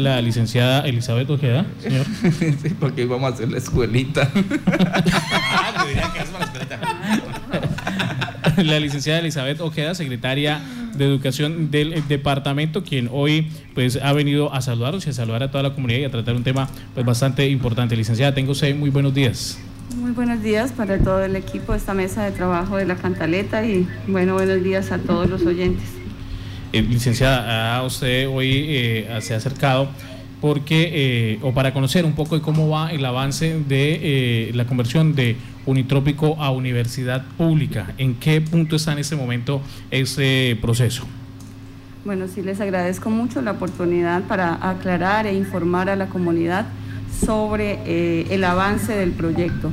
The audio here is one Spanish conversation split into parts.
La licenciada Elizabeth Ojeda, señor. sí, porque íbamos a hacer la escuelita. la licenciada Elizabeth Ojeda, secretaria de Educación del departamento, quien hoy pues ha venido a saludarnos y a saludar a toda la comunidad y a tratar un tema pues bastante importante. Licenciada, tengo usted muy buenos días. Muy buenos días para todo el equipo de esta mesa de trabajo de la Cantaleta y bueno, buenos días a todos los oyentes. Eh, licenciada, usted hoy eh, se ha acercado porque, eh, o para conocer un poco de cómo va el avance de la conversión de Unitrópico a universidad pública. ¿En qué punto está en este momento ese proceso? Bueno, sí les agradezco mucho la oportunidad para aclarar e informar a la comunidad sobre el avance del proyecto.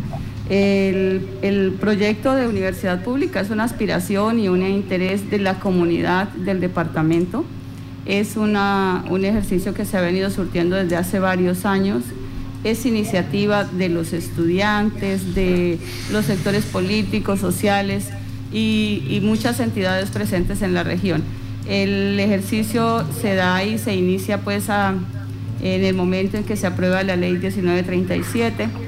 El, proyecto de universidad pública es una aspiración y un interés de la comunidad del departamento. Es un ejercicio que se ha venido surtiendo desde hace varios años. Es iniciativa de los estudiantes, de los sectores políticos, sociales y, muchas entidades presentes en la región. El ejercicio se da y se inicia pues en el momento en que se aprueba la ley 1937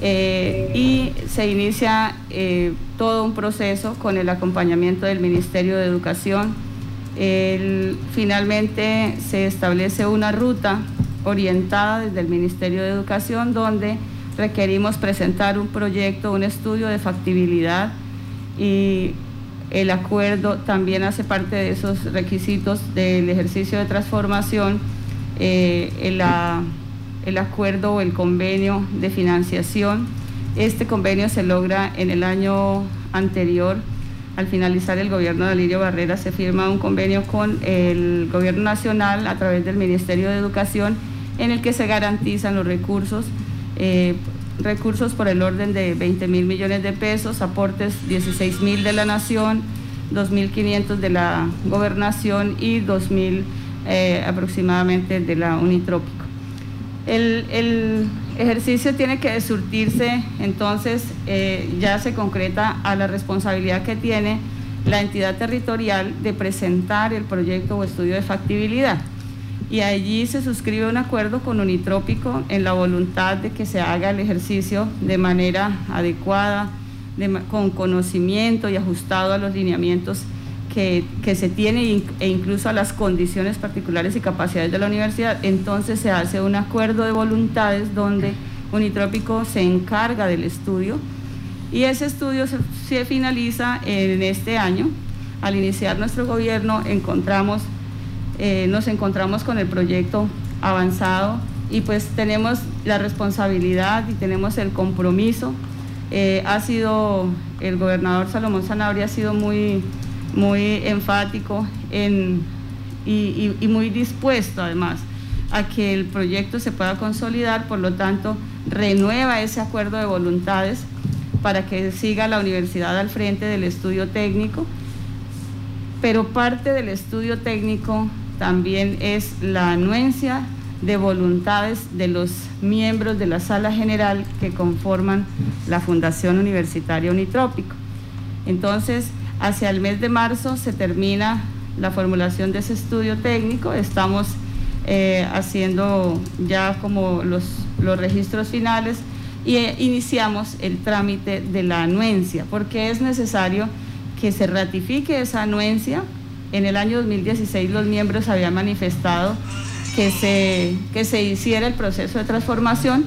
eh, y se inicia eh, todo un proceso con el acompañamiento del Ministerio de Educación. finalmente se establece una ruta orientada desde el Ministerio de Educación donde requerimos presentar un proyecto, un estudio de factibilidad y el acuerdo también hace parte de esos requisitos del ejercicio de transformación. Eh, en la el acuerdo o el convenio de financiación. Este convenio se logra en el año anterior. Al finalizar el gobierno de Alirio Barrera se firma un convenio con el gobierno nacional a través del Ministerio de Educación en el que se garantizan los recursos, eh, recursos por el orden de 20 mil millones de pesos, aportes 16 mil de la nación, 2.500 de la gobernación y 2.000 eh, aproximadamente de la Unitrópico. El, ejercicio tiene que surtirse, entonces eh, ya se concreta a la responsabilidad que tiene la entidad territorial de presentar el proyecto o estudio de factibilidad. Y allí se suscribe un acuerdo con Unitrópico en la voluntad de que se haga el ejercicio de manera adecuada, con conocimiento y ajustado a los lineamientos que, se tiene e incluso a las condiciones particulares y capacidades de la universidad, entonces se hace un acuerdo de voluntades donde Unitrópico se encarga del estudio y ese estudio se, finaliza en este año. Al iniciar nuestro gobierno encontramos, eh, nos encontramos con el proyecto avanzado y pues tenemos la responsabilidad y tenemos el compromiso. Eh, ha sido, el gobernador Salomón Sanabria ha sido muy muy enfático y, muy dispuesto además a que el proyecto se pueda consolidar, por lo tanto renueva ese acuerdo de voluntades para que siga la universidad al frente del estudio técnico, pero parte del estudio técnico también es la anuencia de voluntades de los miembros de la sala general que conforman la Fundación Universitaria Unitrópico. Entonces, Hacia el mes de marzo se termina la formulación de ese estudio técnico. Estamos eh, haciendo ya como los, los registros finales y eh, iniciamos el trámite de la anuencia, porque es necesario que se ratifique esa anuencia. En el año 2016 los miembros habían manifestado que se, que se hiciera el proceso de transformación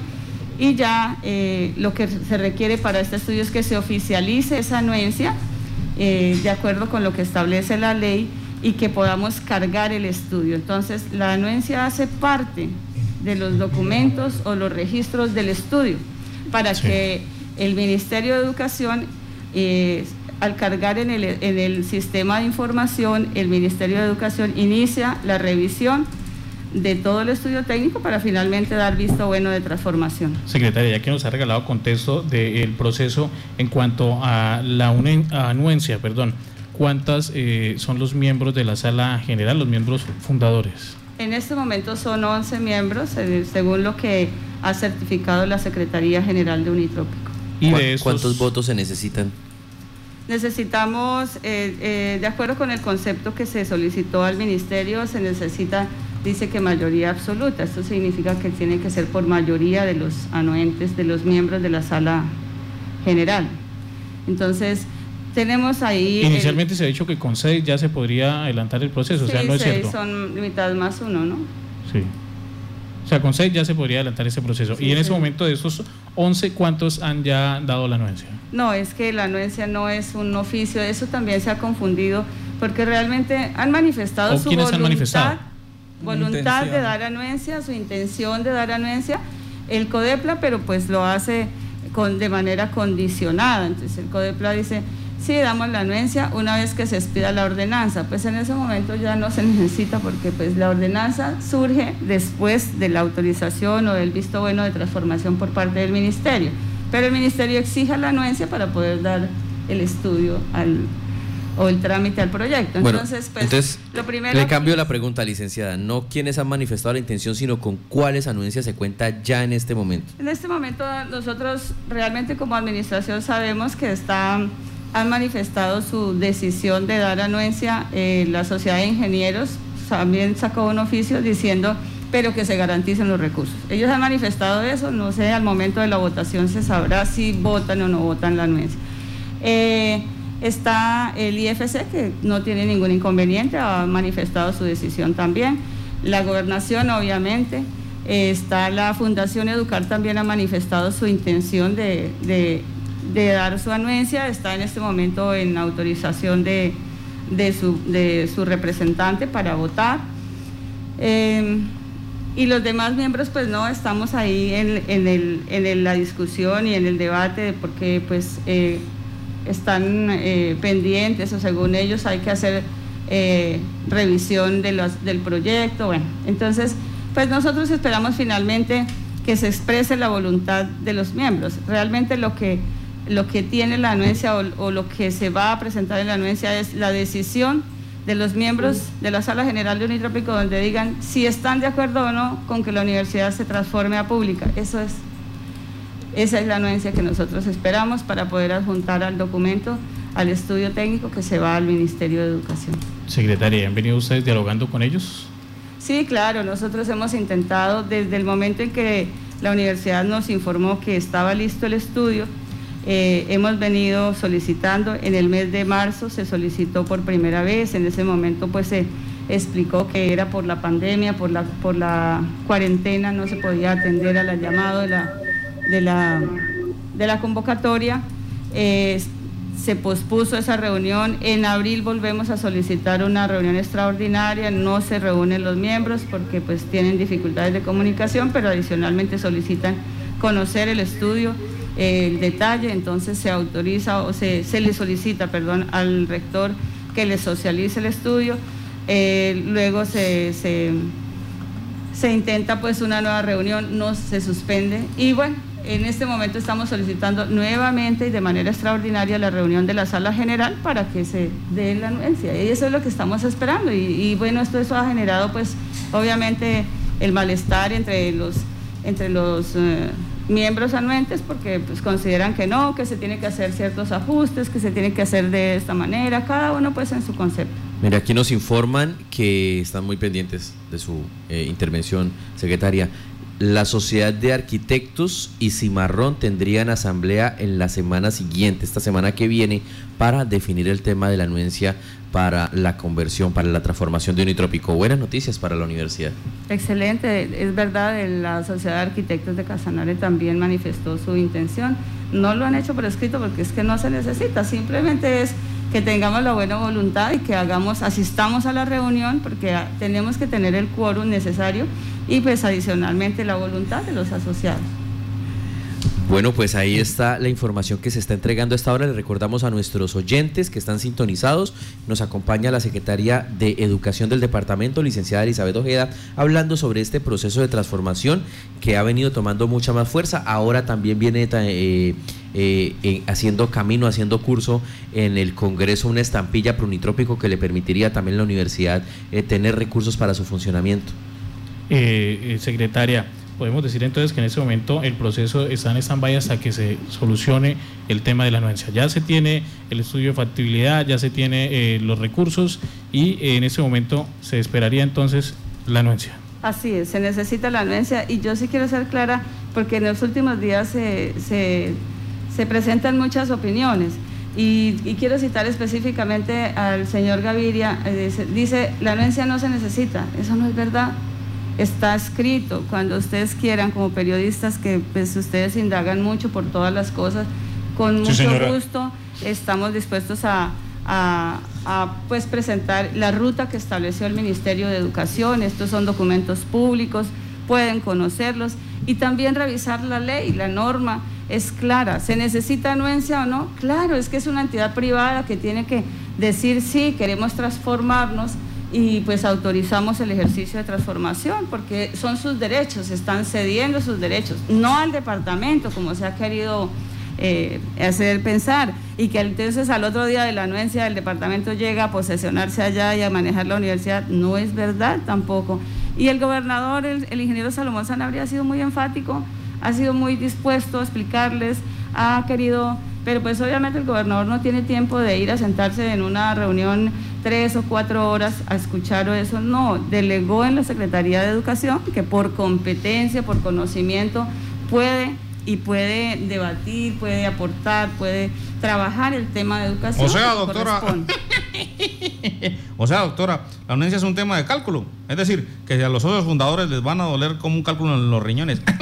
y ya eh, lo que se requiere para este estudio es que se oficialice esa anuencia eh, de acuerdo con lo que establece la ley y que podamos cargar el estudio. Entonces, la anuencia hace parte de los documentos o los registros del estudio para que el Ministerio de Educación, eh, al cargar en el, en el sistema de información, el Ministerio de Educación inicia la revisión de todo el estudio técnico para finalmente dar visto bueno de transformación. Secretaria, ya que nos ha regalado contexto del proceso en cuanto a la anuencia, perdón, ¿cuántas eh, son los miembros de la sala general, los miembros fundadores? En este momento son 11 miembros, eh, según lo que ha certificado la Secretaría General de Unitrópico. ¿Y de cuántos votos se necesitan? Necesitamos, eh, de acuerdo con el concepto que se solicitó al Ministerio, se necesita dice que mayoría absoluta. Esto significa que tiene que ser por mayoría de los anuentes, de los miembros de la sala general. Entonces, tenemos ahí... Inicialmente se ha dicho que con seis ya se podría adelantar el proceso, o sea, no es cierto. son mitad más uno, ¿no? Sí. O sea, con seis ya se podría adelantar ese proceso. y en ese momento de esos 11, ¿cuántos han ya dado la anuencia? No, es que la anuencia no es un oficio, eso también se ha confundido, porque realmente han manifestado su voluntad, han manifestado? Voluntad de dar anuencia, su intención de dar anuencia, el CODEPLA, pero pues lo hace con, de manera condicionada. Entonces el CODEPLA dice, sí, damos la anuencia una vez que se expida la ordenanza. Pues en ese momento ya no se necesita porque pues la ordenanza surge después de la autorización o del visto bueno de transformación por parte del ministerio. Pero el ministerio exige la anuencia para poder dar el estudio al, o el trámite al proyecto. Entonces, pues, lo primero le cambio la pregunta, licenciada. No quiénes han manifestado la intención, sino con cuáles anuencias se cuenta ya en este momento. En este momento nosotros realmente como administración sabemos que están han manifestado su decisión de dar anuencia. Eh, la Sociedad de Ingenieros también sacó un oficio diciendo, pero que se garanticen los recursos. Ellos han manifestado eso, no sé, al momento de la votación se sabrá si votan o no votan la anuencia. Eh, está el IFC, que no tiene ningún inconveniente, ha manifestado su decisión también. La gobernación, obviamente. está la Fundación Educar, también ha manifestado su intención de de dar su anuencia, está en este momento en autorización de, su, de su, representante para votar. Em, y los demás miembros, pues no, estamos ahí en, en, la discusión y en el debate porque pues eh, están eh, pendientes o según ellos hay que hacer eh, revisión de los, del proyecto. Bueno, entonces, pues nosotros esperamos finalmente que se exprese la voluntad de los miembros. Realmente lo que lo que tiene la anuencia o, lo que se va a presentar en la anuencia es la decisión de los miembros de la Sala General de Unitrópico donde digan si están de acuerdo o no con que la universidad se transforme a pública. Eso es, esa es la anuencia que nosotros esperamos para poder adjuntar al documento al estudio técnico que se va al Ministerio de Educación. Secretaria, ¿han venido ustedes dialogando con ellos? Sí, claro, nosotros hemos intentado desde el momento en que la universidad nos informó que estaba listo el estudio, eh, hemos venido solicitando, en el mes de marzo se solicitó por primera vez, en ese momento pues se explicó que era por la pandemia, por la, por la cuarentena, no se podía atender a la llamada de la, de la, de la convocatoria. Eh, se pospuso esa reunión, en abril volvemos a solicitar una reunión extraordinaria, no se reúnen los miembros porque pues tienen dificultades de comunicación, pero adicionalmente solicitan conocer el estudio el detalle, entonces se autoriza o se, se, le solicita, perdón, al rector que le socialice el estudio, eh, luego se, se, se, intenta pues una nueva reunión, no se suspende. Y bueno, en este momento estamos solicitando nuevamente y de manera extraordinaria la reunión de la sala general para que se dé la anuencia y eso es lo que estamos esperando y, bueno, esto eso ha generado pues obviamente el malestar entre los, entre los eh, miembros anuentes porque pues, consideran que no, que se tiene que hacer ciertos ajustes, que se tiene que hacer de esta manera, cada uno pues en su concepto. Mira, aquí nos informan que están muy pendientes de su eh, intervención, secretaria. La Sociedad de Arquitectos y Cimarrón tendrían asamblea en la semana siguiente, esta semana que viene, para definir el tema de la anuencia para la conversión, para la transformación de Unitrópico. Buenas noticias para la universidad. Excelente, es verdad, la Sociedad de Arquitectos de Casanare también manifestó su intención. No lo han hecho por escrito porque es que no se necesita, simplemente es que tengamos la buena voluntad y que hagamos, asistamos a la reunión porque tenemos que tener el quórum necesario y pues adicionalmente la voluntad de los asociados. Bueno, pues ahí está la información que se está entregando a esta hora. Le recordamos a nuestros oyentes que están sintonizados. Nos acompaña la secretaria de Educación del Departamento, licenciada Elizabeth Ojeda, hablando sobre este proceso de transformación que ha venido tomando mucha más fuerza. Ahora también viene eh, eh, haciendo camino, haciendo curso en el Congreso una estampilla prunitrópico que le permitiría también a la universidad eh, tener recursos para su funcionamiento. secretaria podemos decir entonces que en ese momento el proceso está en stand-by hasta que se solucione el tema de la anuencia. Ya se tiene el estudio de factibilidad, ya se tiene eh, los recursos y en ese momento se esperaría entonces la anuencia. Así es, se necesita la anuencia y yo sí quiero ser clara porque en los últimos días se, se, presentan muchas opiniones y, quiero citar específicamente al señor Gaviria, eh, dice, la anuencia no se necesita, eso no es verdad, está escrito, cuando ustedes quieran como periodistas que pues ustedes indagan mucho por todas las cosas, con mucho gusto estamos dispuestos a a, pues presentar la ruta que estableció el Ministerio de Educación. Estos son documentos públicos, pueden conocerlos y también revisar la ley, la norma es clara. ¿Se necesita anuencia o no? Claro, es que es una entidad privada que tiene que decir sí, queremos transformarnos y pues autorizamos el ejercicio de transformación porque son sus derechos, están cediendo sus derechos, no al departamento como se ha querido eh, hacer pensar y que entonces al otro día de la anuencia el departamento llega a posesionarse allá y a manejar la universidad, no es verdad tampoco. Y el gobernador, el, ingeniero Salomón Sanabria ha sido muy enfático, ha sido muy dispuesto a explicarles, ha querido, pero pues obviamente el gobernador no tiene tiempo de ir a sentarse en una reunión tres o cuatro horas a escuchar eso, no, delegó en la Secretaría de Educación que por competencia, por conocimiento, puede y puede debatir, puede aportar, puede trabajar el tema de educación. O sea, doctora, o sea, doctora, la anuencia es un tema de cálculo. Es decir, que a los socios fundadores les van a doler como un cálculo en los riñones.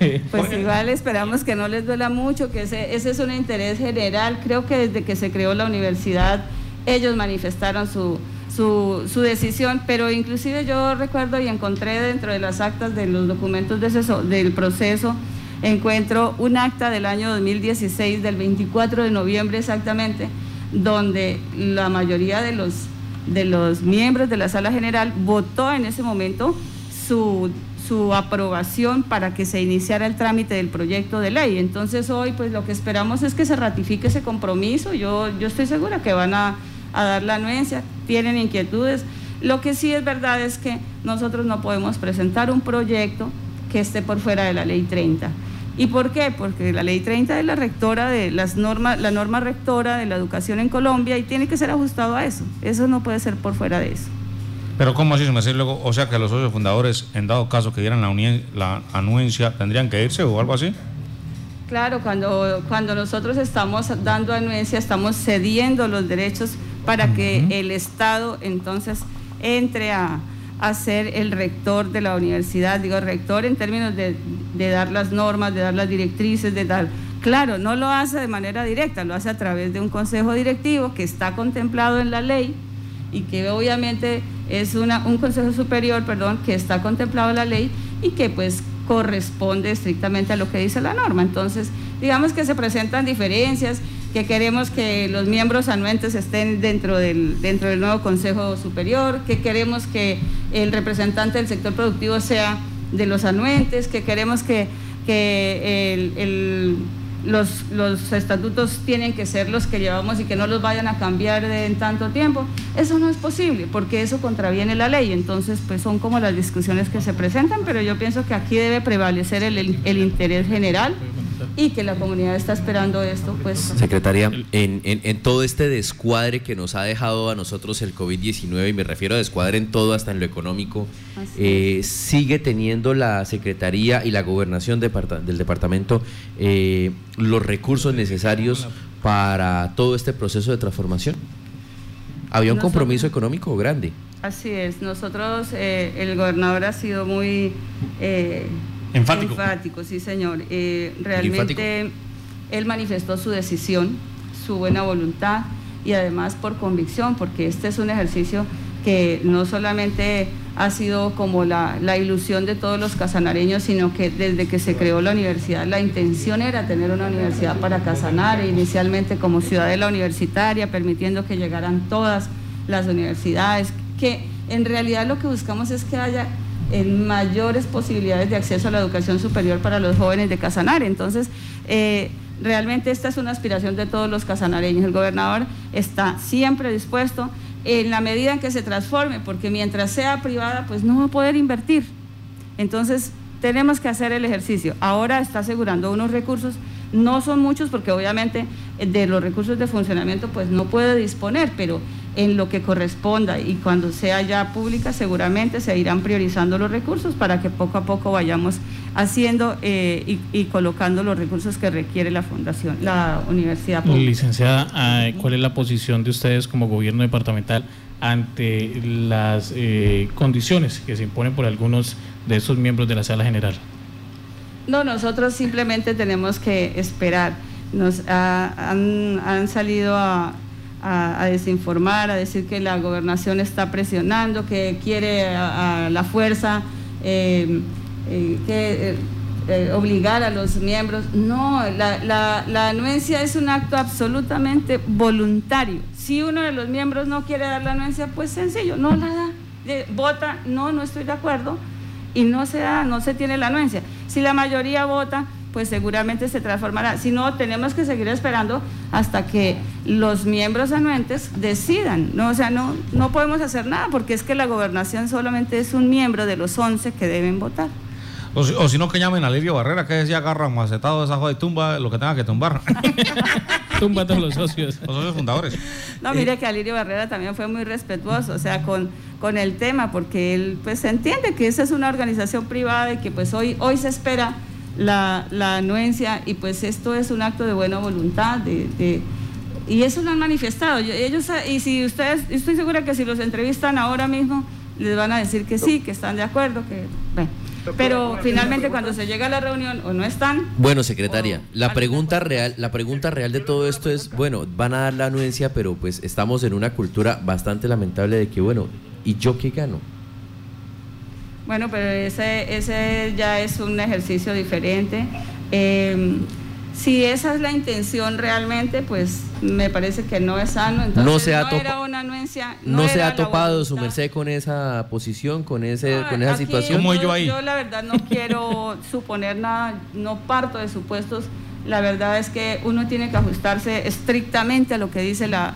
pues igual esperamos que no les duela mucho, que ese, ese es un interés general. Creo que desde que se creó la universidad, ellos manifestaron su su, decisión, pero inclusive yo recuerdo y encontré dentro de las actas de los documentos de del proceso, encuentro un acta del año 2016, del 24 de noviembre exactamente, donde la mayoría de los, de los miembros de la sala general votó en ese momento su, su aprobación para que se iniciara el trámite del proyecto de ley. Entonces hoy pues lo que esperamos es que se ratifique ese compromiso. Yo, yo estoy segura que van a a dar la anuencia, tienen inquietudes. Lo que sí es verdad es que nosotros no podemos presentar un proyecto que esté por fuera de la ley 30. ¿Y por qué? Porque la ley 30 es la rectora de las normas, la norma rectora de la educación en Colombia y tiene que ser ajustado a eso. Eso no puede ser por fuera de eso. Pero ¿cómo así, me luego? O sea que los socios fundadores, en dado caso que dieran la, la anuencia, ¿tendrían que irse o algo así? Claro, cuando, cuando nosotros estamos dando anuencia, estamos cediendo los derechos para que el Estado entonces entre a, ser el rector de la universidad, digo rector en términos de, dar las normas, de dar las directrices, de dar... Claro, no lo hace de manera directa, lo hace a través de un consejo directivo que está contemplado en la ley y que obviamente es una, un consejo superior, perdón, que está contemplado en la ley y que pues corresponde estrictamente a lo que dice la norma. Entonces, digamos que se presentan diferencias que queremos que los miembros anuentes estén dentro del, dentro del nuevo Consejo Superior, que queremos que el representante del sector productivo sea de los anuentes, que queremos que, los, los, estatutos tienen que ser los que llevamos y que no los vayan a cambiar en tanto tiempo. Eso no es posible porque eso contraviene la ley. Entonces, pues son como las discusiones que se presentan, pero yo pienso que aquí debe prevalecer el, el interés general y que la comunidad está esperando esto, pues. Secretaria, en, en, todo este descuadre que nos ha dejado a nosotros el COVID-19, y me refiero a descuadre en todo, hasta en lo económico, eh, ¿sigue teniendo la Secretaría y la Gobernación del Departamento eh, los recursos necesarios para todo este proceso de transformación? ¿Había un compromiso económico grande? Así es, nosotros, eh, el gobernador ha sido muy Enfático. Enfático, sí, señor. Eh, realmente él manifestó su decisión, su buena voluntad y además por convicción, porque este es un ejercicio que no solamente ha sido como la, ilusión de todos los casanareños, sino que desde que se creó la universidad la intención era tener una universidad para Casanare, inicialmente como ciudadela universitaria, permitiendo que llegaran todas las universidades, que en realidad lo que buscamos es que haya en mayores posibilidades de acceso a la educación superior para los jóvenes de Casanare. Entonces, eh, realmente esta es una aspiración de todos los casanareños. El gobernador está siempre dispuesto en la medida en que se transforme, porque mientras sea privada, pues no va a poder invertir. Entonces, tenemos que hacer el ejercicio. Ahora está asegurando unos recursos, no son muchos porque obviamente de los recursos de funcionamiento pues no puede disponer, pero en lo que corresponda y cuando sea ya pública seguramente se irán priorizando los recursos para que poco a poco vayamos haciendo eh, y, colocando los recursos que requiere la fundación, la universidad pública. Licenciada, ¿cuál es la posición de ustedes como gobierno departamental ante las eh, condiciones que se imponen por algunos de esos miembros de la sala general? No, nosotros simplemente tenemos que esperar. Nos han, salido a, desinformar, a decir que la gobernación está presionando, que quiere a, la fuerza eh, eh, que, eh, obligar a los miembros. No, la, la anuencia es un acto absolutamente voluntario. Si uno de los miembros no quiere dar la anuencia, pues sencillo, no la da. Vota, no, no estoy de acuerdo y no se da, no se tiene la anuencia. Si la mayoría vota, pues seguramente se transformará. Si no, tenemos que seguir esperando hasta que los miembros anuentes decidan. No, o sea, no, no podemos hacer nada porque es que la gobernación solamente es un miembro de los 11 que deben votar. O si, no, que llamen a Lirio Barrera, que decía agarra macetado de esa joda y tumba lo que tenga que tumbar. tumba a todos los socios. Los socios fundadores. No, mire que Alirio Barrera también fue muy respetuoso, o sea, con, con el tema, porque él pues entiende que esa es una organización privada y que pues hoy, hoy se espera la, anuencia y pues esto es un acto de buena voluntad, de, y eso lo han manifestado. Ellos, y si ustedes, estoy segura que si los entrevistan ahora mismo, les van a decir que sí, que están de acuerdo, que bueno. Pero finalmente cuando se llega a la reunión o no están. Bueno, secretaria, la pregunta real, la pregunta real de todo esto es, bueno, van a dar la anuencia, pero pues estamos en una cultura bastante lamentable de que, bueno, ¿y yo qué gano? Bueno, pero ese, ese ya es un ejercicio diferente. Eh, si esa es la intención realmente, pues me parece que no es sano. Entonces, no, se ha era una anuencia. No, se ha topado su merced con esa posición, con, ese, con esa situación. yo, ahí? yo la verdad no quiero suponer nada, no parto de supuestos. La verdad es que uno tiene que ajustarse estrictamente a lo que dice la,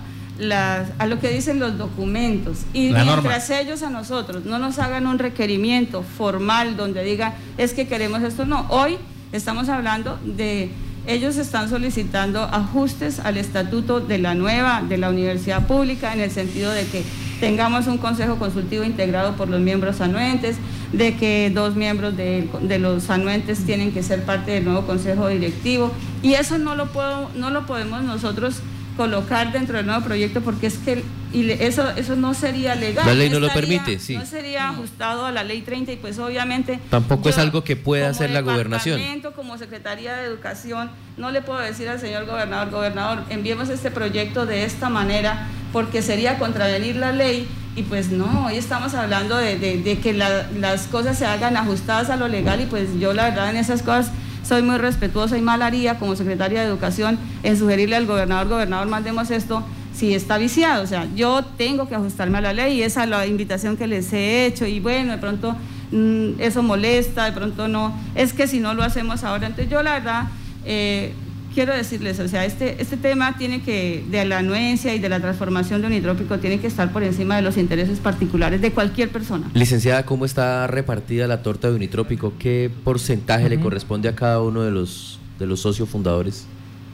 a lo que dicen los documentos. Y mientras ellos a nosotros no nos hagan un requerimiento formal donde digan es que queremos esto, no, hoy estamos hablando de ellos están solicitando ajustes al estatuto de la nueva, de la universidad pública, en el sentido de que tengamos un consejo consultivo integrado por los miembros anuentes, de que dos miembros de, los anuentes tienen que ser parte del nuevo consejo directivo. Y eso no lo, puedo, no lo podemos nosotros colocar dentro del nuevo proyecto porque es que y eso eso no sería legal. La ley no, lo permite, sí. No sería ajustado a la ley 30 y pues obviamente... Tampoco es algo que pueda hacer la gobernación. Como Secretaría de Educación, no le puedo decir al señor gobernador, gobernador, enviemos este proyecto de esta manera porque sería contravenir la ley y pues no, hoy estamos hablando de, de, que las cosas se hagan ajustadas a lo legal y pues yo la verdad en esas cosas soy muy respetuosa y mal haría como secretaria de Educación en sugerirle al gobernador, gobernador, mandemos esto si está viciado. O sea, yo tengo que ajustarme a la ley y esa es la invitación que les he hecho y bueno, de pronto mm, eso molesta, de pronto no. Es que si no lo hacemos ahora, entonces yo la verdad... Eh, quiero decirles, o sea, este, este tema tiene que, de la anuencia y de la transformación de un hidrópico, tiene que estar por encima de los intereses particulares de cualquier persona. Licenciada, ¿cómo está repartida la torta de unitrópico? ¿Qué porcentaje le corresponde a cada uno de los, de los socios fundadores?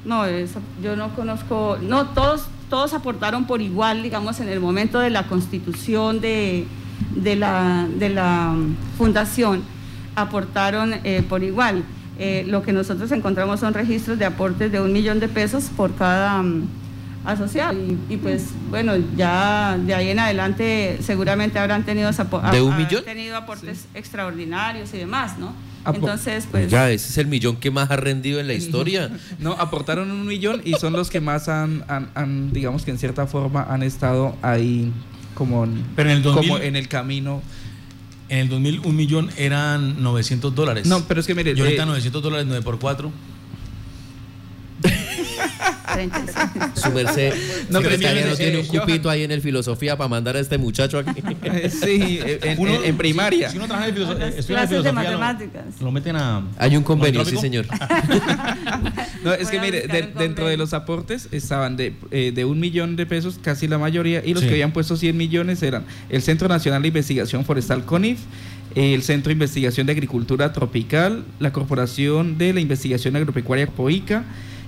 No, yo no conozco, no, todos, todos aportaron por igual, digamos, en el momento de la constitución de, de, la, de la fundación, aportaron eh, por igual. Eh, lo que nosotros encontramos son registros de aportes de un millón de pesos por cada mm, asociado. Y, pues bueno, ya de ahí en adelante seguramente habrán tenido, tenido aportes extraordinarios y demás, ¿no? Entonces, pues... Ya, ese es el millón que más ha rendido en la historia. no, aportaron un millón y son los que más han, han, digamos que en cierta forma, han estado ahí como como en el camino en el 2000 un millón eran 900 dólares. No, pero es que mire. Y ahorita 900 eh, dólares 9 por 4. Su merced, no, pero no tiene un cupito ahí en el filosofía para mandar a este muchacho aquí. sí, en, primaria. Si uno trabaja en filosofía, en filosofía matemáticas. Lo, meten a. Hay un convenio, sí, señor. no, es que mire, dentro de los aportes estaban de, eh, de, un millón de pesos, casi la mayoría, y los que habían puesto 100 millones eran el Centro Nacional de Investigación Forestal CONIF, el Centro de Investigación de Agricultura Tropical, la Corporación de la Investigación Agropecuaria POICA,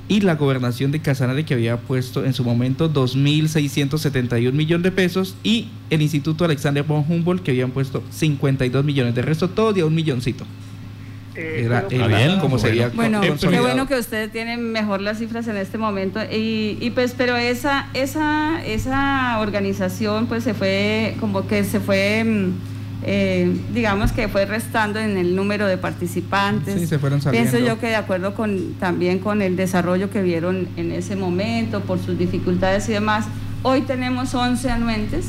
y la gobernación de Casanare que había puesto en su momento 2.671 millones de pesos y el Instituto Alexander von Humboldt que habían puesto 52 millones. De resto todo de un milloncito. Eh, era, bien, como sería bueno qué bueno que ustedes tienen mejor las cifras en este momento y, y, pues pero esa esa esa organización pues se fue como que se fue mm, eh, digamos que fue restando en el número de participantes. Sí, se fueron saliendo. Pienso yo que de acuerdo con también con el desarrollo que vieron en ese momento, por sus dificultades y demás, hoy tenemos 11 anuentes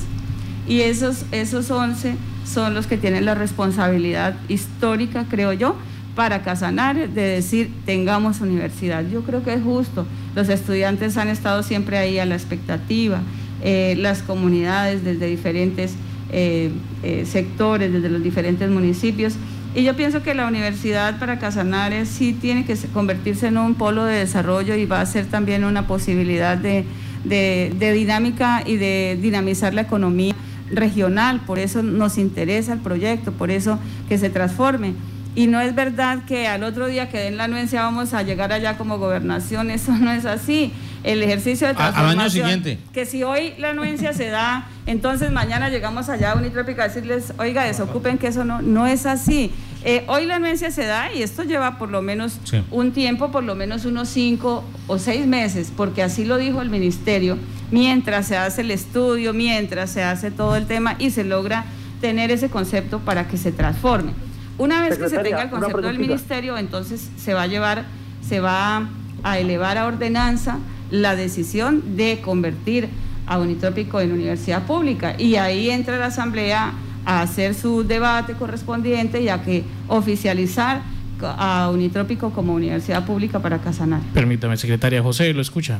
y esos, esos 11 son los que tienen la responsabilidad histórica, creo yo, para Casanar de decir tengamos universidad. Yo creo que es justo. Los estudiantes han estado siempre ahí a la expectativa, eh, las comunidades desde diferentes eh, eh, sectores, desde los diferentes municipios. Y yo pienso que la universidad para Casanares sí tiene que convertirse en un polo de desarrollo y va a ser también una posibilidad de, de, dinámica y de dinamizar la economía regional. Por eso nos interesa el proyecto, por eso que se transforme. Y no es verdad que al otro día que den la anuencia vamos a llegar allá como gobernación, eso no es así. El ejercicio de transformación. Al año siguiente. Que si hoy la anuencia se da, entonces mañana llegamos allá a Unitrópica a decirles, oiga, desocupen que eso no, no es así. Eh, hoy la anuencia se da y esto lleva por lo menos un tiempo, por lo menos unos cinco o seis meses, porque así lo dijo el ministerio, mientras se hace el estudio, mientras se hace todo el tema y se logra tener ese concepto para que se transforme. Una vez que se tenga el concepto del ministerio, entonces se va a llevar, se va a elevar a ordenanza la decisión de convertir a Unitrópico en universidad pública y ahí entra la asamblea a hacer su debate correspondiente y a que oficializar a Unitrópico como universidad pública para Casanar. Permítame, secretaria José, lo escucha.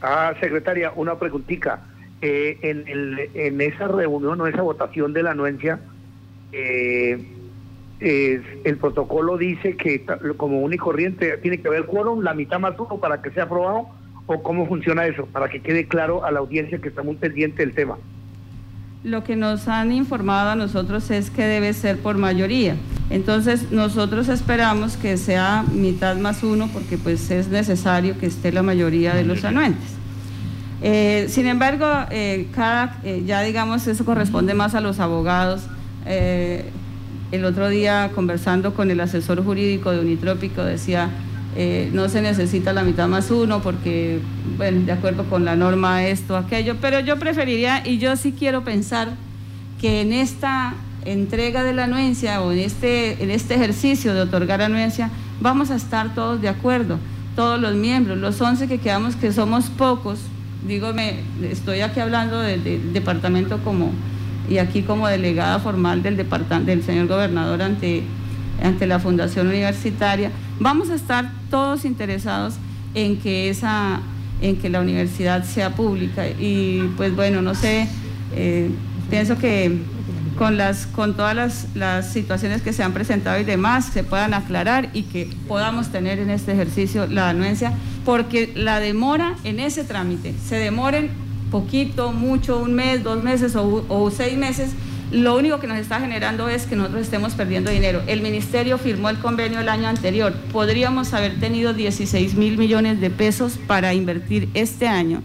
Ah, secretaria, una preguntita. Eh, en, en, esa reunión o esa votación de la anuencia, eh, el protocolo dice que como único corriente tiene que haber quórum, la mitad más uno para que sea aprobado, o cómo funciona eso, para que quede claro a la audiencia que está muy pendiente del tema. Lo que nos han informado a nosotros es que debe ser por mayoría. Entonces nosotros esperamos que sea mitad más uno porque pues es necesario que esté la mayoría de los anuentes. Eh, sin embargo, eh, cada, eh, ya digamos, eso corresponde más a los abogados el otro día conversando con el asesor jurídico de Unitrópico decía, eh, no se necesita la mitad más uno porque, bueno, de acuerdo con la norma esto, aquello, pero yo preferiría y yo sí quiero pensar que en esta entrega de la anuencia o en este, en este ejercicio de otorgar anuencia vamos a estar todos de acuerdo, todos los miembros, los 11 que quedamos que somos pocos, digo, estoy aquí hablando del departamento como y aquí como delegada formal del, del señor gobernador ante, ante la Fundación Universitaria, vamos a estar todos interesados en que, esa, en que la universidad sea pública. Y pues bueno, no sé, eh, pienso que con, las, con todas las, las, situaciones que se han presentado y demás se puedan aclarar y que podamos tener en este ejercicio la anuencia, porque la demora en ese trámite, se demoren poquito, mucho, un mes, dos meses o, seis meses, lo único que nos está generando es que nosotros estemos perdiendo dinero. El ministerio firmó el convenio el año anterior. Podríamos haber tenido 16 mil millones de pesos para invertir este año,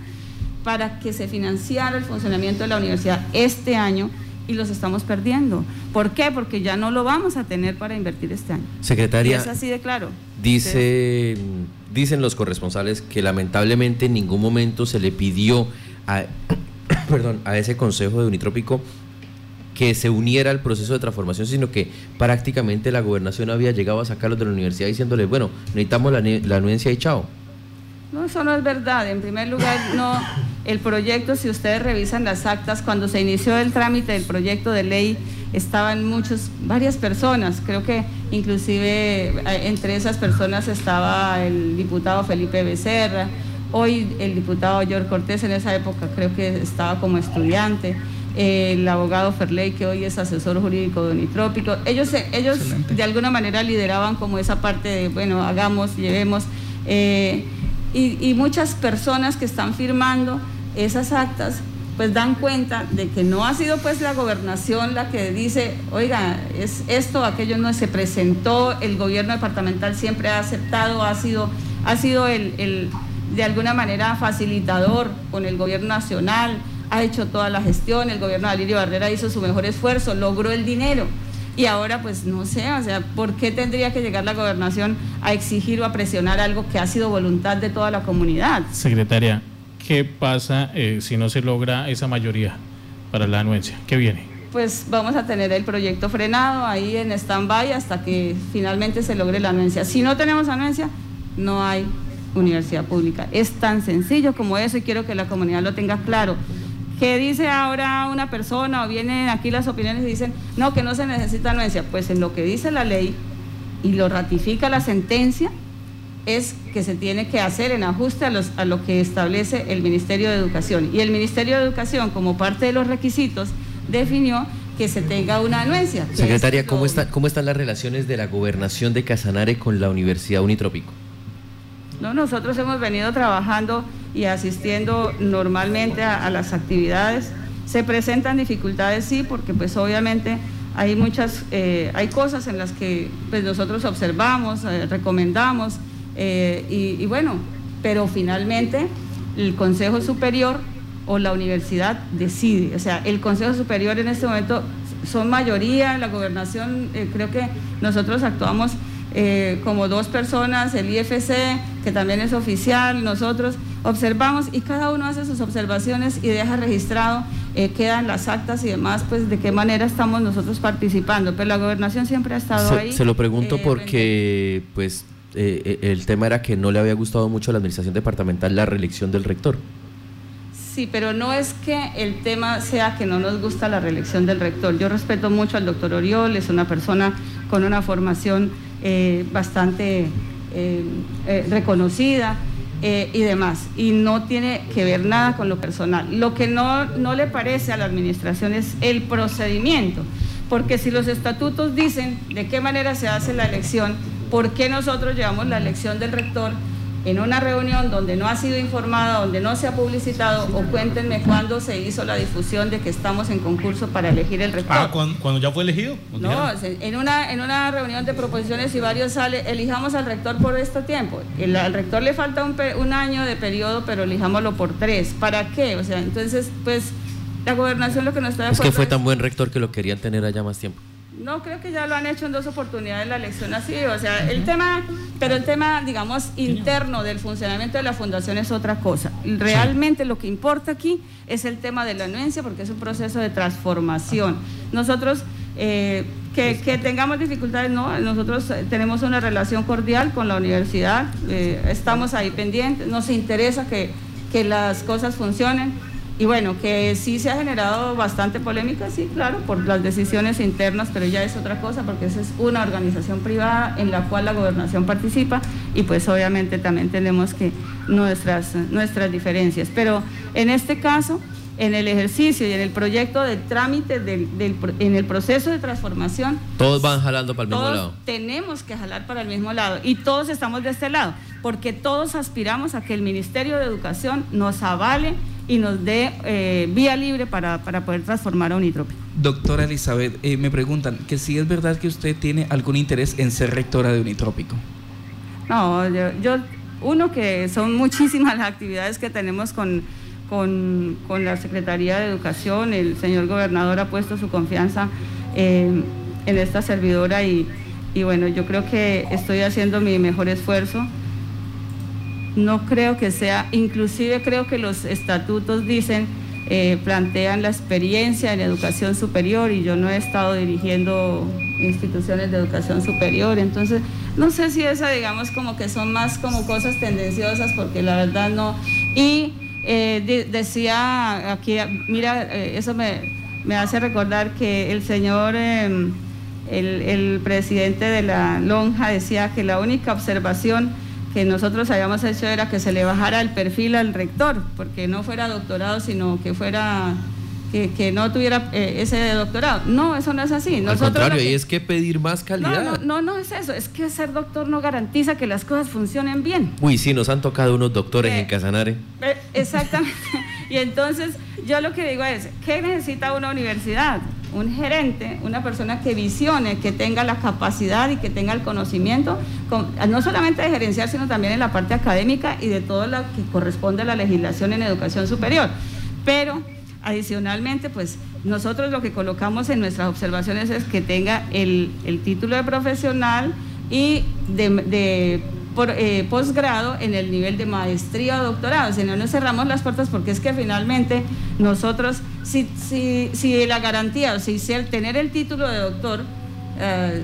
para que se financiara el funcionamiento de la universidad este año y los estamos perdiendo. ¿Por qué? Porque ya no lo vamos a tener para invertir este año. Secretaria. es así de claro. Dice, dicen los corresponsales que lamentablemente en ningún momento se le pidió a, perdón, a ese consejo de Unitrópico que se uniera al proceso de transformación, sino que prácticamente la gobernación había llegado a sacarlos de la universidad diciéndole, bueno, necesitamos la, la anuencia y chao. No, eso no es verdad. En primer lugar, no, el proyecto, si ustedes revisan las actas, cuando se inició el trámite del proyecto de ley, estaban muchos, varias personas, creo que inclusive eh, entre esas personas estaba el diputado Felipe Becerra, Hoy el diputado George Cortés en esa época creo que estaba como estudiante, el abogado Ferley que hoy es asesor jurídico de Unitrópico. Ellos, ellos de alguna manera lideraban como esa parte de, bueno, hagamos, llevemos. Eh, y, muchas personas que están firmando esas actas pues dan cuenta de que no ha sido pues la gobernación la que dice, oiga, es esto, aquello no se presentó, el gobierno departamental siempre ha aceptado, ha sido ha sido el, el, de alguna manera facilitador con el gobierno nacional, ha hecho toda la gestión, el gobierno de Alirio Barrera hizo su mejor esfuerzo, logró el dinero. Y ahora, pues no sé, o sea, ¿por qué tendría que llegar la gobernación a exigir o a presionar algo que ha sido voluntad de toda la comunidad? Secretaria, ¿qué pasa eh, si no se logra esa mayoría para la anuencia? ¿Qué viene? Pues vamos a tener el proyecto frenado ahí en stand-by hasta que finalmente se logre la anuencia. Si no tenemos anuencia, no hay universidad pública. Es tan sencillo como eso y quiero que la comunidad lo tenga claro. ¿Qué dice ahora una persona o vienen aquí las opiniones y dicen, no, que no se necesita anuencia? Pues en lo que dice la ley y lo ratifica la sentencia, es que se tiene que hacer en ajuste a, lo que establece el Ministerio de Educación. Y el Ministerio de Educación, como parte de los requisitos, definió que se tenga una anuencia. Secretaria, ¿cómo, ¿cómo están las relaciones de la gobernación de Casanare con la Universidad Unitrópico? No, nosotros hemos venido trabajando y asistiendo normalmente a, las actividades. Se presentan dificultades, sí, porque pues obviamente hay muchas, eh, hay cosas en las que pues nosotros observamos, eh, recomendamos, eh, y, y bueno, pero finalmente el Consejo Superior o la universidad decide. O sea, el Consejo Superior en este momento son mayoría, la gobernación, creo que nosotros actuamos eh, como dos personas, el IFC, que también es oficial, nosotros observamos y cada uno hace sus observaciones y deja registrado, eh, quedan las actas y demás, pues de qué manera estamos nosotros participando. Pero la gobernación siempre ha estado ahí. Se lo pregunto eh, porque, pues, el tema era que no le había gustado mucho a la administración departamental la reelección del rector. Sí, pero no es que el tema sea que no nos gusta la reelección del rector. Yo respeto mucho al doctor Oriol, es una persona con una formación eh, bastante eh, eh, reconocida y demás. Y no tiene que ver nada con lo personal. Lo que no, no le parece a la administración es el procedimiento. Porque si los estatutos dicen de qué manera se hace la elección, ¿por qué nosotros llevamos la elección del rector? En una reunión donde no ha sido informada, donde no se ha publicitado, o cuéntenme cuándo se hizo la difusión de que estamos en concurso para elegir el rector. Ah, cuando, ya fue elegido. No, en una, en una reunión de proposiciones y varios sale, elijamos al rector por este tiempo. El, al rector le falta un, un año de periodo, pero elijámoslo por tres. ¿Para qué? O sea, entonces, pues, la gobernación lo que nos está de Es que fue tan buen rector que lo querían tener allá más tiempo. No, creo que ya lo han hecho en dos oportunidades la elección así, o sea, el tema, pero el tema, digamos, interno del funcionamiento de la fundación es otra cosa. Realmente lo que importa aquí es el tema de la anuencia porque es un proceso de transformación. Nosotros, eh, que, tengamos dificultades, no, nosotros eh, tenemos una relación cordial con la universidad, eh, estamos ahí pendientes, nos interesa que, que las cosas funcionen y bueno, que sí se ha generado bastante polémica, sí, claro, por las decisiones internas, pero ya es otra cosa porque esa es una organización privada en la cual la gobernación participa y pues obviamente también tenemos que nuestras, nuestras diferencias. Pero en este caso, en el ejercicio y en el proyecto de trámite, del, en el proceso de transformación. Todos van jalando para el mismo lado. Tenemos que jalar para el mismo lado y todos estamos de este lado, porque todos aspiramos a que el Ministerio de Educación nos avale y nos dé eh, vía libre para, poder transformar a Unitrópico. Doctora Elizabeth, eh, me preguntan que si es verdad que usted tiene algún interés en ser rectora de Unitrópico. No, yo, uno que son muchísimas las actividades que tenemos con, con, la Secretaría de Educación, el señor gobernador ha puesto su confianza eh, en esta servidora y, y bueno, yo creo que estoy haciendo mi mejor esfuerzo no creo que sea, inclusive creo que los estatutos dicen, eh, plantean la experiencia en educación superior y yo no he estado dirigiendo instituciones de educación superior, entonces no sé si esa digamos como que son más como cosas tendenciosas porque la verdad no. Y eh, decía aquí, mira, eh, eso me, me, hace recordar que el señor, em, el, el presidente de la lonja decía que la única observación que nosotros habíamos hecho era que se le bajara el perfil al rector, porque no fuera doctorado, sino que fuera que, no tuviera eh, ese doctorado. No, eso no es así. Nosotros al contrario, y es que pedir más calidad. No, no, no, es eso, es que ser doctor no garantiza que las cosas funcionen bien. Uy, sí, nos han tocado unos doctores en eh, Casanare. Eh, exactamente. y entonces, yo lo que digo es, ¿qué necesita una universidad? Un gerente, una persona que visione, que tenga la capacidad y que tenga el conocimiento, no solamente de gerenciar, sino también en la parte académica y de todo lo que corresponde a la legislación en educación superior. Pero adicionalmente, pues nosotros lo que colocamos en nuestras observaciones es que tenga el, título de profesional y de, eh, posgrado en el nivel de maestría o doctorado. Si no nos cerramos las puertas porque es que finalmente nosotros, si, si, si la garantía o si el tener el título de doctor eh,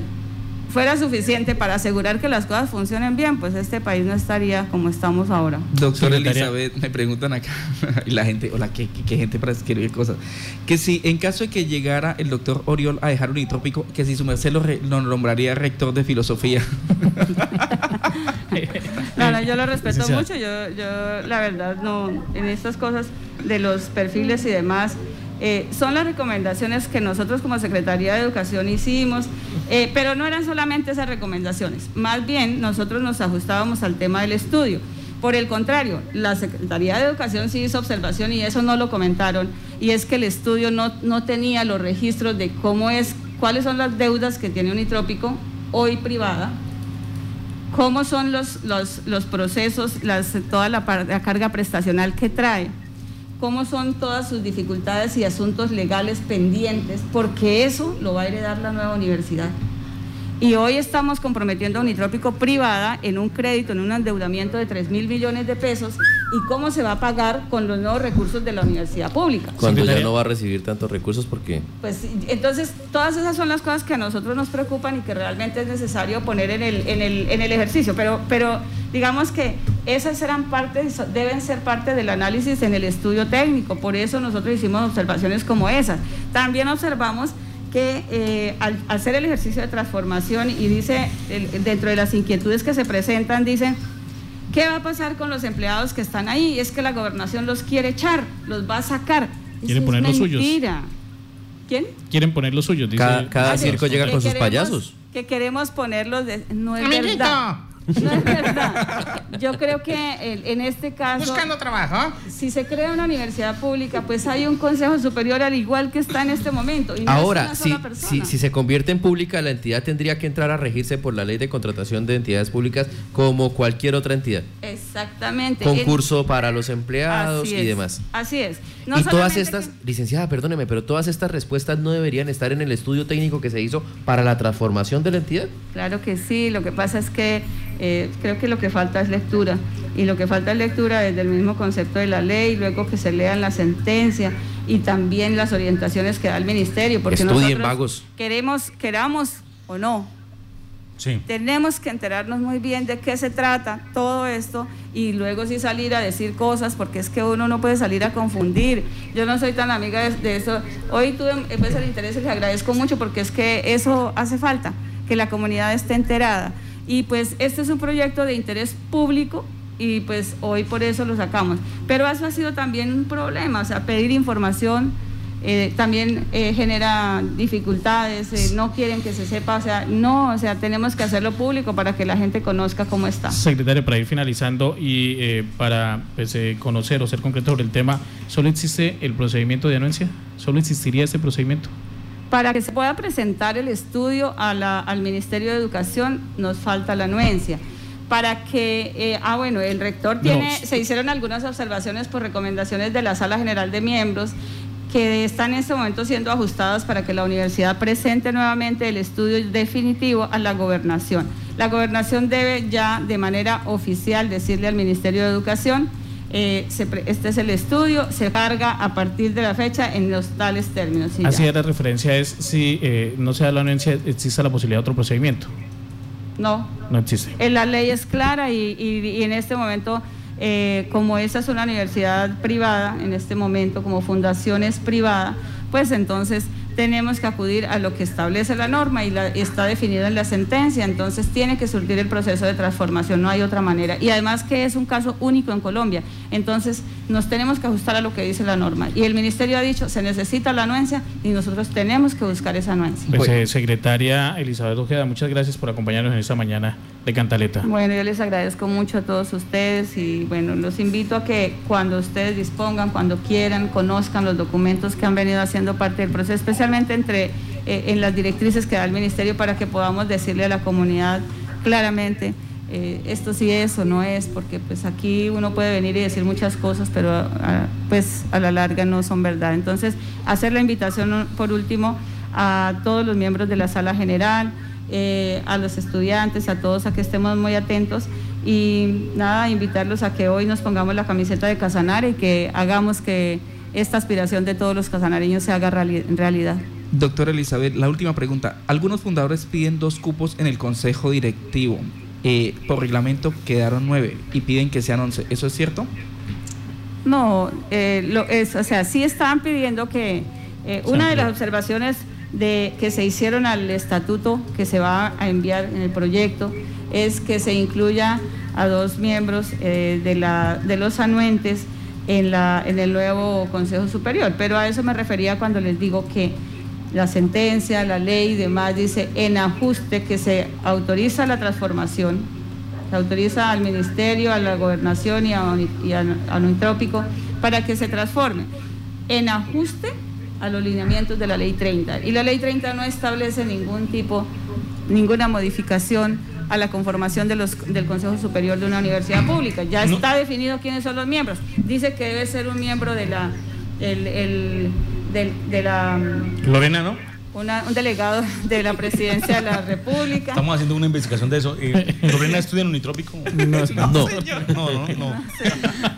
fuera suficiente para asegurar que las cosas funcionen bien, pues este país no estaría como estamos ahora. Doctor Elizabeth, me preguntan acá, y la gente, hola, ¿qué, qué, gente para escribir cosas? Que si en caso de que llegara el doctor Oriol a dejar un nitrópico, que si su merced lo, nombraría rector de filosofía. no, no, yo lo respeto mucho, yo, yo la verdad no, en estas cosas de los perfiles y demás, eh, son las recomendaciones que nosotros como Secretaría de Educación hicimos, eh, pero no eran solamente esas recomendaciones, más bien nosotros nos ajustábamos al tema del estudio. Por el contrario, la Secretaría de Educación sí hizo observación y eso no lo comentaron, y es que el estudio no, no tenía los registros de cómo es, cuáles son las deudas que tiene Unitrópico hoy privada, cómo son los, los, los procesos, toda la carga prestacional que trae cómo son todas sus dificultades y asuntos legales pendientes, porque eso lo va a heredar la nueva universidad. Y hoy estamos comprometiendo a Unitrópico privada en un crédito, en un endeudamiento de 3 mil millones de pesos. ¿Y cómo se va a pagar con los nuevos recursos de la universidad pública? Cuando ya no va a recibir tantos recursos, ¿por qué? Pues entonces, todas esas son las cosas que a nosotros nos preocupan y que realmente es necesario poner en el, en el, en el ejercicio. Pero, pero digamos que esas serán parte, deben ser parte del análisis en el estudio técnico. Por eso nosotros hicimos observaciones como esas. También observamos que eh, al hacer el ejercicio de transformación y dice, dentro de las inquietudes que se presentan, dicen, ¿qué va a pasar con los empleados que están ahí? Es que la gobernación los quiere echar, los va a sacar. Quieren poner los suyos. ¿Quién? Quieren poner los suyos. cada, ah, circo llega con sus payasos. Que queremos ponerlos de... No es verdad. No es verdad. Yo creo que en este caso. Buscando trabajo. Si se crea una universidad pública, pues hay un consejo superior al igual que está en este momento. Ahora, si, si, se convierte en pública, la entidad tendría que entrar a regirse por la ley de contratación de entidades públicas como cualquier otra entidad. Exactamente. Concurso para los empleados y demás. Así es. Y todas estas, licenciada, perdóneme, pero todas estas respuestas no deberían estar en el estudio técnico que se hizo para la transformación de la entidad. Claro que sí. Lo que pasa es que eh, creo que lo que falta es lectura y lo que falta es lectura desde el mismo concepto de la ley, luego que se lean la sentencia y también las orientaciones que da el ministerio, porque Estudien, nosotros queremos, queramos o no, tenemos que enterarnos muy bien de qué se trata todo esto y luego sí salir a decir cosas porque es que uno no puede salir a confundir. Yo no soy tan amiga de, eso. Hoy tuve pues, el interés y les agradezco mucho porque es que eso hace falta, que la comunidad esté enterada. Y pues este es un proyecto de interés público y pues hoy por eso lo sacamos. Pero eso ha sido también un problema, o sea, pedir información eh, también eh, genera dificultades, eh, no quieren que se sepa, o sea, no, o sea, tenemos que hacerlo público para que la gente conozca cómo está. Secretario, para ir finalizando y para pues, conocer o ser concreto sobre el tema, ¿solo existe el procedimiento de anuencia? ¿Solo existiría ese procedimiento? Para que se pueda presentar el estudio al Ministerio de Educación nos falta la anuencia. Para que, eh, ah bueno, el rector tiene, se hicieron algunas observaciones por recomendaciones de la Sala General de Miembros que están en este momento siendo ajustadas para que la universidad presente nuevamente el estudio definitivo a la gobernación. La gobernación debe ya de manera oficial decirle al Ministerio de Educación eh, este es el estudio, se carga a partir de la fecha en los tales términos. Así es, la referencia es si eh, no se da la anuencia, existe la posibilidad de otro procedimiento. No. No existe. En la ley es clara y, en este momento, eh, como esa es una universidad privada, en este momento como fundación es privada, pues entonces tenemos que acudir a lo que establece la norma y está definido en la sentencia, entonces tiene que surtir el proceso de transformación, no hay otra manera. Y además que es un caso único en Colombia, entonces nos tenemos que ajustar a lo que dice la norma. Y el Ministerio ha dicho, se necesita la anuencia y nosotros tenemos que buscar esa anuencia. Pues, eh, secretaria Elizabeth Ojeda, muchas gracias por acompañarnos en esta mañana de Cantaleta. Bueno, yo les agradezco mucho a todos ustedes y bueno, los invito a que cuando ustedes dispongan, cuando quieran, conozcan los documentos que han venido haciendo parte del proceso especial especialmente entre eh, en las directrices que da el ministerio para que podamos decirle a la comunidad claramente eh, esto sí es o no es, porque pues aquí uno puede venir y decir muchas cosas, pero ah, pues a la larga no son verdad. Entonces, hacer la invitación por último a todos los miembros de la sala general, eh, a los estudiantes, a todos a que estemos muy atentos y nada, invitarlos a que hoy nos pongamos la camiseta de Casanare y que hagamos que esta aspiración de todos los casanareños se haga realidad. Doctora Elizabeth, la última pregunta. Algunos fundadores piden dos cupos en el consejo directivo. Eh, por reglamento quedaron nueve y piden que sean once. ¿Eso es cierto? No, eh, lo es, o sea, sí estaban pidiendo que eh, una de las observaciones de, que se hicieron al estatuto que se va a enviar en el proyecto es que se incluya a dos miembros de, la, de los anuentes en, la, en el nuevo Consejo Superior. Pero a eso me refería cuando les digo que la sentencia, la ley y demás dice en ajuste que se autoriza la transformación, se autoriza al ministerio, a la gobernación y a, y para que se transforme en ajuste a los lineamientos de la ley 30. Y la ley 30 no establece ningún tipo, ninguna modificación a la conformación de los, del Consejo Superior de una universidad pública. Ya está definido quiénes son los miembros. Dice que debe ser un miembro de la... el, de, la... Lorena, ¿no? Un delegado de la presidencia de la República. Estamos haciendo una investigación de eso. Eh, ¿Lorena estudia en Unitrópico? No, no. no, no, no.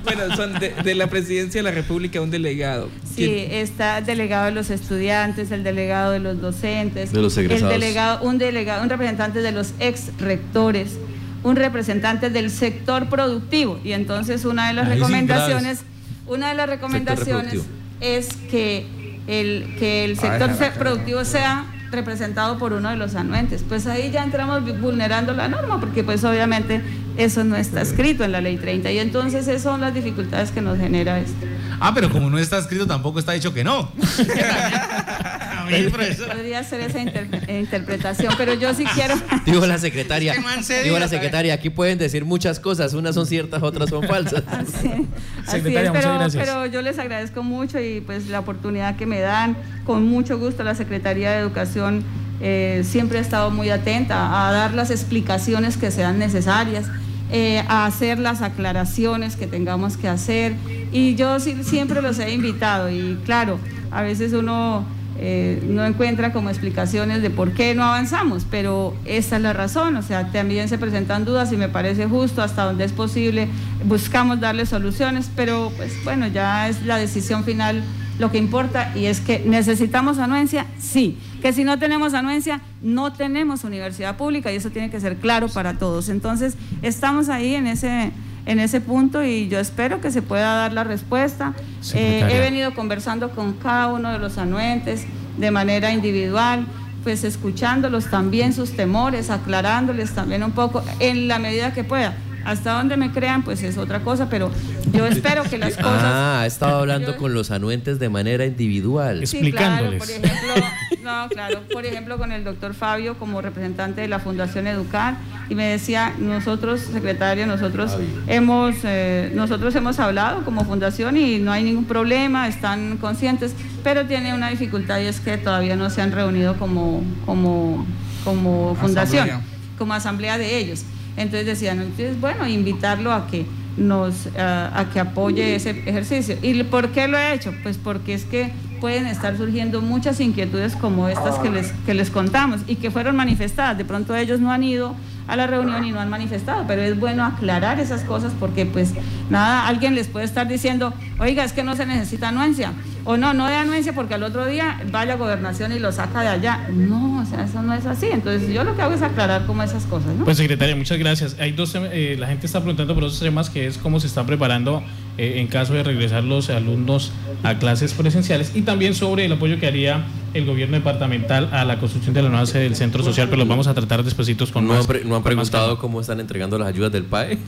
bueno, son de, la presidencia de la República un delegado. Sí, está el delegado de los estudiantes, el delegado de los docentes, de los egresados. El delegado, un delegado, un representante de los ex rectores, un representante del sector productivo. Y entonces una de las recomendaciones, una de las recomendaciones es que el, que el sector productivo sea representado por uno de los anuentes. Pues ahí ya entramos vulnerando la norma, porque pues obviamente eso no está escrito en la ley 30 y entonces esas son las dificultades que nos genera esto. Ah, pero como no está escrito tampoco está dicho que no. Podría ser esa interpretación, pero yo sí quiero. Digo la secretaria. Digo la secretaria, aquí pueden decir muchas cosas, unas son ciertas, otras son falsas. Así, secretaria, es, pero, pero yo les agradezco mucho y pues la oportunidad que me dan, con mucho gusto la Secretaría de Educación eh, siempre ha estado muy atenta a dar las explicaciones que sean necesarias. Eh, a hacer las aclaraciones que tengamos que hacer. Y yo siempre los he invitado y claro, a veces uno eh, no encuentra como explicaciones de por qué no avanzamos, pero esa es la razón, o sea, también se presentan dudas y me parece justo hasta donde es posible, buscamos darle soluciones, pero pues bueno, ya es la decisión final lo que importa y es que necesitamos anuencia, sí, que si no tenemos anuencia, no tenemos universidad pública y eso tiene que ser claro para todos. Entonces, estamos ahí en ese en ese punto y yo espero que se pueda dar la respuesta. Eh, he venido conversando con cada uno de los anuentes de manera individual, pues escuchándolos también sus temores, aclarándoles también un poco en la medida que pueda. Hasta donde me crean, pues es otra cosa, pero yo espero que las cosas. Ah, ha estado hablando con los anuentes de manera individual. Explicándoles. por ejemplo, no, claro, por ejemplo, con el doctor Fabio como representante de la Fundación Educar, y me decía, nosotros, secretario, nosotros hemos, eh, nosotros hemos hablado como fundación y no hay ningún problema, están conscientes, pero tiene una dificultad y es que todavía no se han reunido como, como, como fundación, como asamblea de ellos. Entonces decían, entonces, bueno, invitarlo a que nos a, que apoye ese ejercicio. ¿Y por qué lo he hecho? Pues porque es que pueden estar surgiendo muchas inquietudes como estas que les, que les contamos y que fueron manifestadas. De pronto ellos no han ido a la reunión y no han manifestado, pero es bueno aclarar esas cosas porque pues nada, alguien les puede estar diciendo, oiga, es que no se necesita anuencia, o no, no de anuencia porque al otro día vaya a gobernación y lo saca de allá. No, o sea, eso no es así. Entonces yo lo que hago es aclarar como esas cosas. ¿no? Pues secretaria, muchas gracias. Hay dos, eh, la gente está preguntando por otros temas que es cómo se están preparando eh, en caso de regresar los alumnos a clases presenciales y también sobre el apoyo que haría el gobierno departamental a la construcción de la nueva sede del centro social, pero los vamos a tratar despecitos con no, más. ¿No han preguntado cómo están entregando las ayudas del PAE?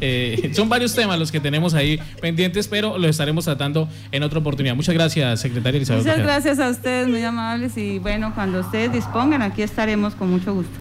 Eh, son varios temas los que tenemos ahí pendientes, pero los estaremos tratando en otra oportunidad. Muchas gracias, secretaria Elizabeth. Muchas gracias a ustedes, muy amables, y bueno, cuando ustedes dispongan, aquí estaremos con mucho gusto.